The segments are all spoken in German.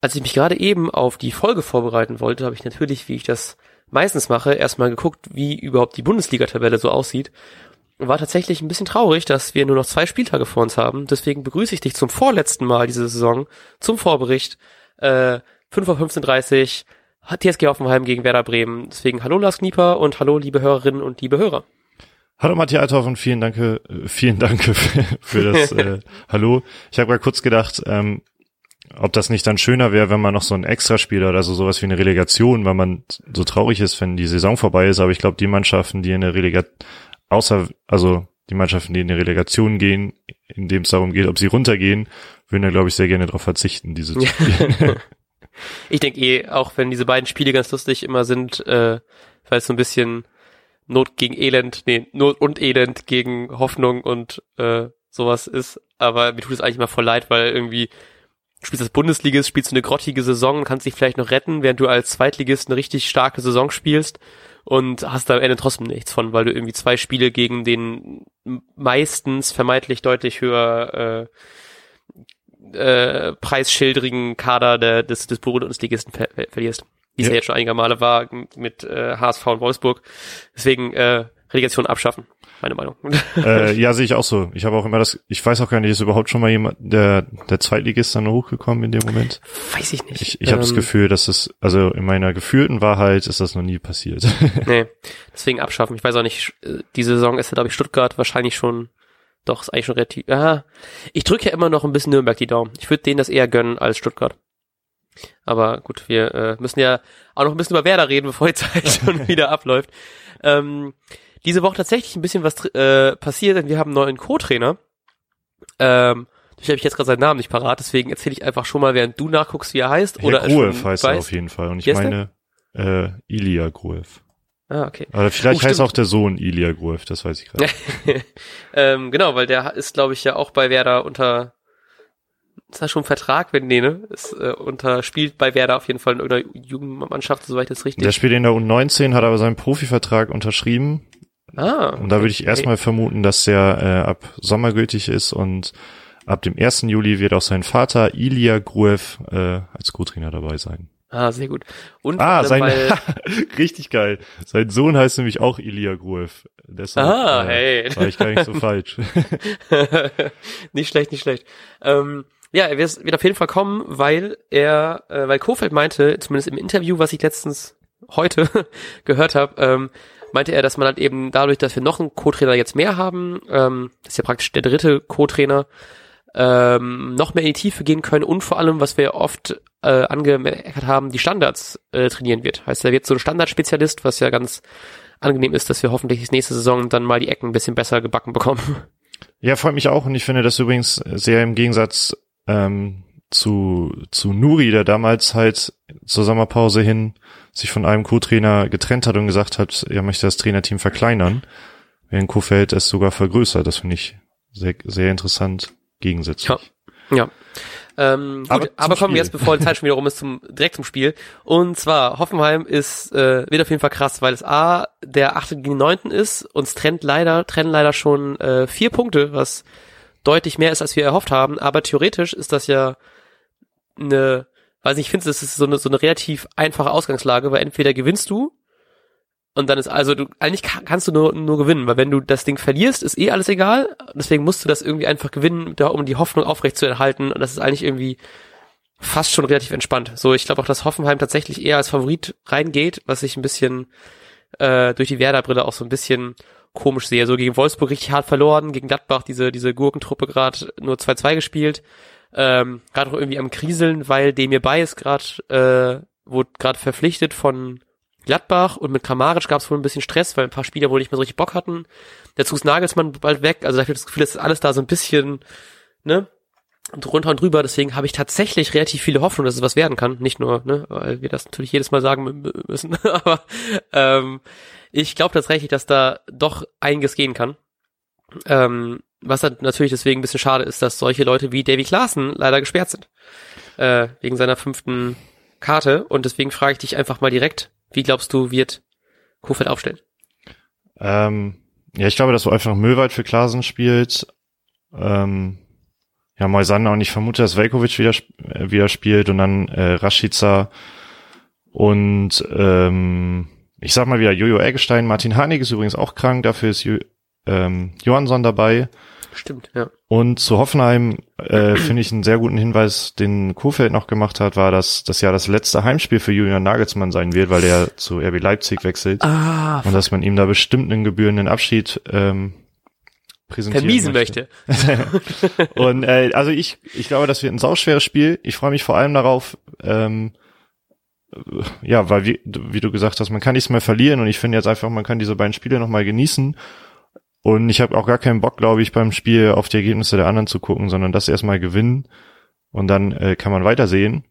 als ich mich gerade eben auf die Folge vorbereiten wollte, habe ich natürlich, wie ich das meistens mache, erstmal geguckt, wie überhaupt die Bundesliga-Tabelle so aussieht. War tatsächlich ein bisschen traurig, dass wir nur noch zwei Spieltage vor uns haben. Deswegen begrüße ich dich zum vorletzten Mal diese Saison, zum Vorbericht. Äh, 5 Uhr 15.30 hat TSG Hoffenheim gegen Werder Bremen. Deswegen hallo Lars Knieper und hallo liebe Hörerinnen und liebe Hörer. Hallo Matthias Althoff und vielen Dank, äh, vielen Dank für, für das äh, Hallo. Ich habe gerade kurz gedacht, ähm, ob das nicht dann schöner wäre, wenn man noch so ein Extraspiel oder so sowas wie eine Relegation, weil man so traurig ist, wenn die Saison vorbei ist. Aber ich glaube, die Mannschaften, die in der Relegation, außer, also die Mannschaften, die in die Relegation gehen, in dem es darum geht, ob sie runtergehen, würden da, glaube ich, sehr gerne darauf verzichten, diese zu spielen. ich denke eh, auch wenn diese beiden Spiele ganz lustig immer sind, äh, weil es so ein bisschen Not gegen Elend, nee, Not und Elend gegen Hoffnung und äh, sowas ist. Aber mir tut es eigentlich mal voll leid, weil irgendwie spielst das Bundesligist, spielst du eine grottige Saison und kannst dich vielleicht noch retten, während du als Zweitligist eine richtig starke Saison spielst und hast da am Ende trotzdem nichts von, weil du irgendwie zwei Spiele gegen den meistens vermeintlich deutlich höher äh, äh, preisschildrigen Kader der, des, des Bundesligisten ver verlierst. Wie es ja. ja jetzt schon einige Male war mit äh, HSV und Wolfsburg. Deswegen äh, Relegation abschaffen meine Meinung. Äh, ja, sehe ich auch so. Ich habe auch immer das, ich weiß auch gar nicht, ist überhaupt schon mal jemand, der, der Zweitligist dann hochgekommen in dem Moment? Weiß ich nicht. Ich, ich ähm, habe das Gefühl, dass es, also in meiner gefühlten Wahrheit ist das noch nie passiert. nee, deswegen abschaffen. Ich weiß auch nicht, äh, diese Saison ist ja, glaube ich, Stuttgart wahrscheinlich schon, doch, ist eigentlich schon relativ, ja. Ich drücke ja immer noch ein bisschen Nürnberg die Daumen. Ich würde denen das eher gönnen als Stuttgart. Aber gut, wir äh, müssen ja auch noch ein bisschen über Werder reden, bevor die Zeit schon wieder abläuft. Ähm, diese Woche tatsächlich ein bisschen was äh, passiert, denn wir haben einen neuen Co-Trainer. Ähm, ich habe ich jetzt gerade seinen Namen nicht parat, deswegen erzähle ich einfach schon mal, während du nachguckst, wie er heißt. Herr oder Gruev heißt er auf jeden Fall. Und ich meine äh, Ilya Gruev. Ah, okay. Aber vielleicht oh, heißt auch der Sohn Ilya Gruev, das weiß ich gerade. ähm, genau, weil der ist, glaube ich, ja auch bei Werder unter ist das schon ein Vertrag, wenn nee, ne? Ist äh, unter spielt bei Werder auf jeden Fall in irgendeiner Jugendmannschaft, soweit das richtig. Der spielt in der U19, hat aber seinen Profivertrag unterschrieben Ah. Und da würde ich erstmal vermuten, dass der äh, ab Sommer gültig ist und ab dem 1. Juli wird auch sein Vater Ilya Gruev äh, als Co-Trainer dabei sein. Ah, sehr gut. Und ah, sein, richtig geil. Sein Sohn heißt nämlich auch Ilya Gruev. Deshalb, ah, äh, hey. War ich gar nicht so falsch. nicht schlecht, nicht schlecht. Ähm, ja, er wird auf jeden Fall kommen, weil er, äh, weil Kofeld meinte, zumindest im Interview, was ich letztens heute gehört habe, ähm, meinte er, dass man halt eben dadurch, dass wir noch einen Co-Trainer jetzt mehr haben, ähm, das ist ja praktisch der dritte Co-Trainer, ähm, noch mehr in die Tiefe gehen können und vor allem, was wir oft äh, angemerkt haben, die Standards äh, trainieren wird. Heißt, er wird so ein Standardspezialist, was ja ganz angenehm ist, dass wir hoffentlich nächste Saison dann mal die Ecken ein bisschen besser gebacken bekommen. Ja, freut mich auch und ich finde das übrigens sehr im Gegensatz ähm, zu, zu Nuri, der damals halt zur Sommerpause hin sich von einem Co-Trainer getrennt hat und gesagt hat, er möchte das Trainerteam verkleinern, während Kofeld es sogar vergrößert. Das finde ich sehr, sehr interessant gegensätzlich. Ja. ja. Ähm, gut, aber, aber kommen wir jetzt, bevor die Zeit schon wieder rum ist, zum, direkt zum Spiel. Und zwar, Hoffenheim ist, äh, wird auf jeden Fall krass, weil es A, der achte gegen neunten ist, uns trennt leider, trennen leider schon äh, vier Punkte, was deutlich mehr ist, als wir erhofft haben. Aber theoretisch ist das ja eine weiß nicht, ich finde, das ist so eine, so eine relativ einfache Ausgangslage, weil entweder gewinnst du und dann ist also du eigentlich kannst du nur nur gewinnen, weil wenn du das Ding verlierst, ist eh alles egal. Deswegen musst du das irgendwie einfach gewinnen, da um die Hoffnung aufrecht zu erhalten und das ist eigentlich irgendwie fast schon relativ entspannt. So, ich glaube auch, dass Hoffenheim tatsächlich eher als Favorit reingeht, was ich ein bisschen äh, durch die Werder-Brille auch so ein bisschen komisch sehe. So gegen Wolfsburg richtig hart verloren, gegen Gladbach diese diese Gurkentruppe gerade nur 2-2 gespielt ähm, gerade auch irgendwie am Kriseln, weil Demir Bay ist gerade, äh, wurde gerade verpflichtet von Gladbach und mit Kramaric gab es wohl ein bisschen Stress, weil ein paar Spieler wohl nicht mehr so richtig Bock hatten. Dazu ist Nagelsmann bald weg, also da habe ich das Gefühl, dass alles da so ein bisschen, ne, drunter und drüber, deswegen habe ich tatsächlich relativ viele Hoffnung, dass es was werden kann. Nicht nur, ne, weil wir das natürlich jedes Mal sagen müssen, aber ähm, ich glaube tatsächlich, dass da doch einiges gehen kann. Ähm, was dann natürlich deswegen ein bisschen schade ist, dass solche Leute wie Davy Klaassen leider gesperrt sind. Äh, wegen seiner fünften Karte. Und deswegen frage ich dich einfach mal direkt, wie glaubst du, wird Kofeld aufstellen? Ähm, ja, ich glaube, dass so einfach Möwald für Klaassen spielt. Ähm, ja, Moisander und ich vermute, dass Velkovic wieder, äh, wieder spielt und dann äh, Rashica und ähm, ich sag mal wieder Jojo Eggestein, Martin Harnik ist übrigens auch krank, dafür ist jo ähm, Johansson dabei. Stimmt, ja. Und zu Hoffenheim äh, finde ich einen sehr guten Hinweis, den Kofeld noch gemacht hat, war, dass das ja das letzte Heimspiel für Julian Nagelsmann sein wird, weil er zu RB Leipzig wechselt. Ah, und dass man ihm da bestimmt einen gebührenden Abschied ähm, präsentieren vermiesen möchte. möchte. und äh, also ich, ich glaube, das wird ein sauschweres Spiel. Ich freue mich vor allem darauf, ähm, ja, weil wie, wie du gesagt hast, man kann nichts mehr verlieren und ich finde jetzt einfach, man kann diese beiden Spiele nochmal genießen und ich habe auch gar keinen Bock, glaube ich, beim Spiel auf die Ergebnisse der anderen zu gucken, sondern das erstmal gewinnen und dann äh, kann man weitersehen.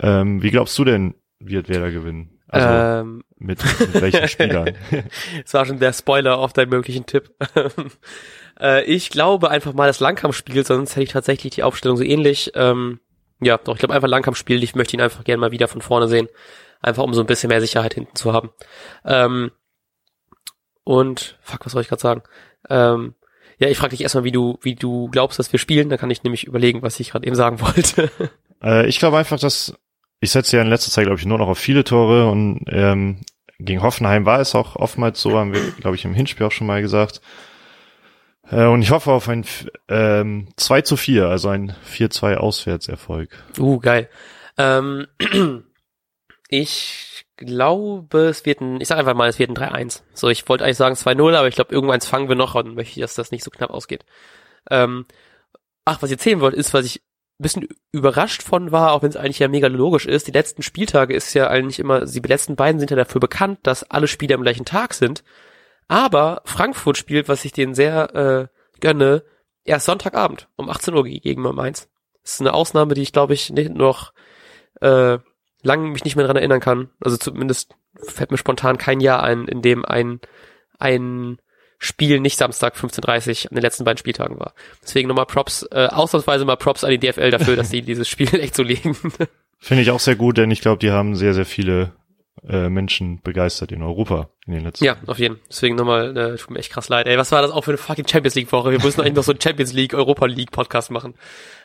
Ähm, wie glaubst du denn, wird wer da gewinnen? Also ähm, mit, mit welchen Spielern? das war schon der Spoiler auf deinen möglichen Tipp. äh, ich glaube einfach mal das Langkampfspiel, sonst hätte ich tatsächlich die Aufstellung so ähnlich. Ähm, ja, doch, ich glaube einfach Langkampfspiel. Ich möchte ihn einfach gerne mal wieder von vorne sehen. Einfach um so ein bisschen mehr Sicherheit hinten zu haben. Ähm, und, fuck, was soll ich gerade sagen? Ähm, ja, ich frage dich erstmal, wie du, wie du glaubst, dass wir spielen. Dann kann ich nämlich überlegen, was ich gerade eben sagen wollte. Äh, ich glaube einfach, dass ich setze ja in letzter Zeit, glaube ich, nur noch auf viele Tore und ähm, gegen Hoffenheim war es auch oftmals so, haben wir, glaube ich, im Hinspiel auch schon mal gesagt. Äh, und ich hoffe auf ein ähm, 2 zu 4, also ein 4-2 Auswärtserfolg. Uh, geil. Ähm, ich glaube, es wird ein, ich sag einfach mal, es wird ein 3-1. So, ich wollte eigentlich sagen 2-0, aber ich glaube, irgendwann fangen wir noch und möchte, dass das nicht so knapp ausgeht. Ähm, ach, was ich erzählen wollte, ist, was ich ein bisschen überrascht von war, auch wenn es eigentlich ja mega logisch ist. Die letzten Spieltage ist ja eigentlich immer, die letzten beiden sind ja dafür bekannt, dass alle Spiele am gleichen Tag sind. Aber Frankfurt spielt, was ich denen sehr äh, gönne, erst Sonntagabend um 18 Uhr gegen Mainz. Das ist eine Ausnahme, die ich glaube ich nicht noch äh, lange mich nicht mehr dran erinnern kann. Also zumindest fällt mir spontan kein Jahr ein, in dem ein, ein Spiel nicht Samstag 15.30 an den letzten beiden Spieltagen war. Deswegen nochmal Props, äh, ausnahmsweise mal Props an die DFL dafür, dass sie dieses Spiel echt so legen. Finde ich auch sehr gut, denn ich glaube, die haben sehr, sehr viele äh, Menschen begeistert in Europa in den letzten Ja, auf jeden. Deswegen nochmal, äh, tut mir echt krass leid. Ey, was war das auch für eine fucking Champions League Woche? Wir müssen eigentlich noch so einen Champions League, Europa League Podcast machen.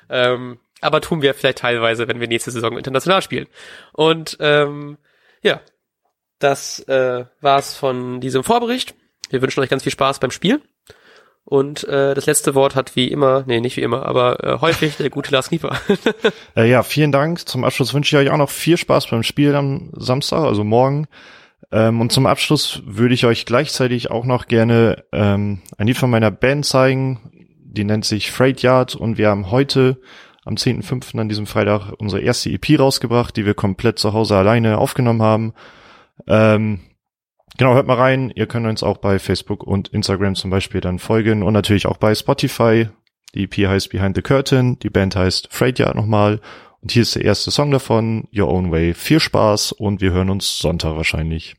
Ähm, aber tun wir vielleicht teilweise, wenn wir nächste Saison international spielen. Und ähm, ja, das äh, war's von diesem Vorbericht. Wir wünschen euch ganz viel Spaß beim Spiel. Und äh, das letzte Wort hat wie immer, nee, nicht wie immer, aber äh, häufig der gute Lars Knieper. äh, ja, vielen Dank. Zum Abschluss wünsche ich euch auch noch viel Spaß beim Spiel am Samstag, also morgen. Ähm, und zum Abschluss würde ich euch gleichzeitig auch noch gerne ähm, ein Lied von meiner Band zeigen. Die nennt sich Freight Yard und wir haben heute am 10.5. an diesem Freitag unsere erste EP rausgebracht, die wir komplett zu Hause alleine aufgenommen haben. Ähm, genau, hört mal rein. Ihr könnt uns auch bei Facebook und Instagram zum Beispiel dann folgen und natürlich auch bei Spotify. Die EP heißt Behind the Curtain, die Band heißt Freight nochmal und hier ist der erste Song davon, Your Own Way. Viel Spaß und wir hören uns Sonntag wahrscheinlich.